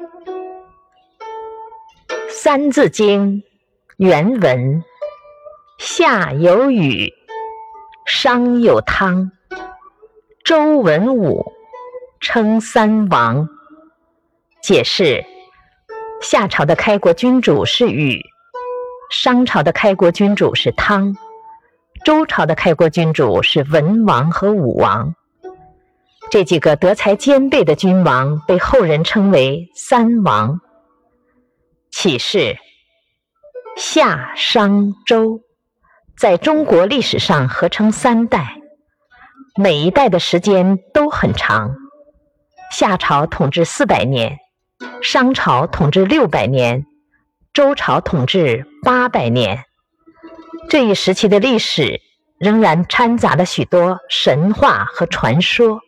《三字经》原文：夏有禹，商有汤，周文武，称三王。解释：夏朝的开国君主是禹，商朝的开国君主是汤，周朝的开国君主是文王和武王。这几个德才兼备的君王被后人称为三王。启示：夏、商、周在中国历史上合称三代，每一代的时间都很长。夏朝统治四百年，商朝统治六百年，周朝统治八百年。这一时期的历史仍然掺杂了许多神话和传说。